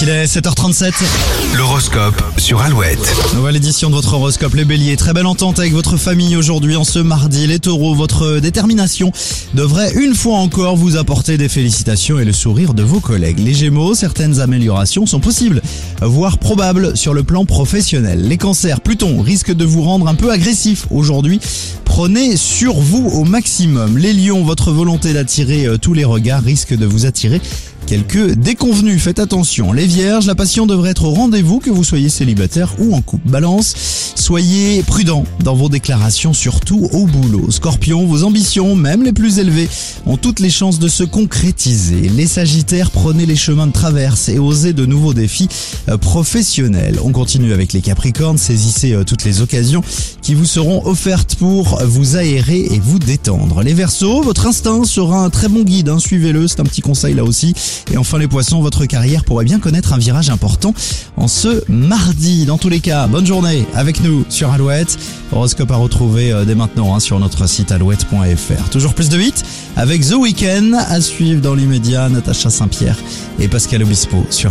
Alouette, il est 7h37. L'horoscope sur Alouette. Nouvelle édition de votre horoscope, les béliers. Très belle entente avec votre famille aujourd'hui en ce mardi. Les taureaux, votre détermination devrait une fois encore vous apporter des félicitations et le sourire de vos collègues. Les gémeaux, certaines améliorations sont possibles, voire probables sur le plan professionnel. Les cancers, Pluton risque de vous rendre un peu agressif aujourd'hui. Prenez sur vous au maximum. Les lions, votre volonté d'attirer euh, tous les regards risque de vous attirer quelques déconvenus. Faites attention. Les vierges, la passion devrait être au rendez-vous que vous soyez célibataire ou en couple. Balance, soyez prudent dans vos déclarations, surtout au boulot. Scorpion, vos ambitions, même les plus élevées, ont toutes les chances de se concrétiser. Les sagittaires, prenez les chemins de traverse et osez de nouveaux défis euh, professionnels. On continue avec les capricornes, saisissez euh, toutes les occasions qui vous seront offertes pour vous aérer et vous détendre. Les versos, votre instinct sera un très bon guide, hein, suivez-le, c'est un petit conseil là aussi. Et enfin les poissons, votre carrière pourrait bien connaître un virage important en ce mardi. Dans tous les cas, bonne journée avec nous sur Alouette. Horoscope à retrouver euh, dès maintenant hein, sur notre site alouette.fr. Toujours plus de 8 avec The Weeknd à suivre dans l'immédiat, Natacha Saint-Pierre et Pascal Obispo sur